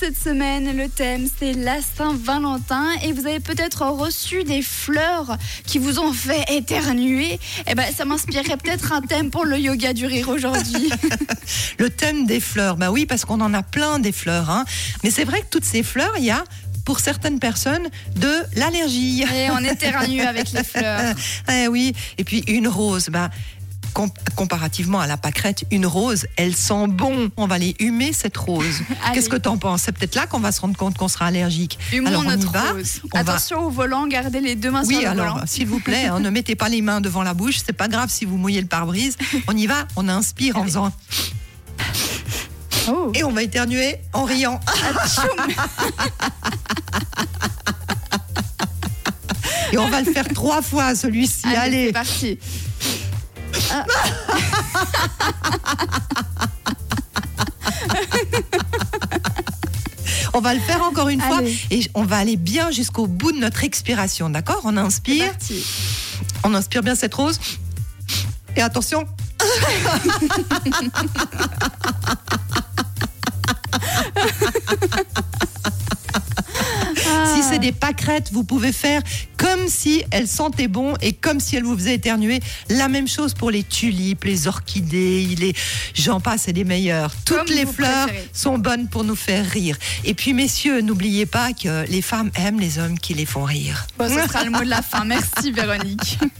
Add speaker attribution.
Speaker 1: cette semaine. Le thème, c'est la Saint-Valentin. Et vous avez peut-être reçu des fleurs qui vous ont fait éternuer. Eh ben, ça m'inspirerait peut-être un thème pour le yoga du rire aujourd'hui.
Speaker 2: Le thème des fleurs, bah oui, parce qu'on en a plein des fleurs. Hein. Mais c'est vrai que toutes ces fleurs, il y a pour certaines personnes de l'allergie.
Speaker 1: Et on éternue avec les fleurs.
Speaker 2: Eh oui, et puis une rose, bah, comparativement à la pâquerette, une rose, elle sent bon. On va aller humer cette rose. Qu'est-ce que t'en penses? C'est peut-être là qu'on va se rendre compte qu'on sera allergique.
Speaker 1: Humons
Speaker 2: Alors on y
Speaker 1: notre
Speaker 2: va.
Speaker 1: rose.
Speaker 2: on va-
Speaker 1: Attention au volant, gardez les deux mains
Speaker 2: Oui,
Speaker 1: sur le
Speaker 2: alors,
Speaker 1: volant.
Speaker 2: s'il vous plaît, hein, ne mettez pas les mains devant la bouche. C'est pas grave si vous mouillez le pare-brise. On y va, on inspire en faisant.
Speaker 1: Oh.
Speaker 2: Et on va éternuer en riant. Et on va le faire trois fois, celui-ci.
Speaker 1: Allez,
Speaker 2: Allez.
Speaker 1: c'est parti.
Speaker 2: On va le faire encore une fois et on va aller bien jusqu'au bout de notre expiration, d'accord On inspire, on inspire bien cette rose. Et attention, des pâquerettes, vous pouvez faire comme si elles sentaient bon et comme si elles vous faisaient éternuer. La même chose pour les tulipes, les orchidées, les j'en passe et les meilleurs. Toutes
Speaker 1: Comme
Speaker 2: les fleurs
Speaker 1: préférez.
Speaker 2: sont bonnes pour nous faire rire. Et puis messieurs, n'oubliez pas que les femmes aiment les hommes qui les font rire.
Speaker 1: Bon, ce sera le mot de la fin. Merci Véronique.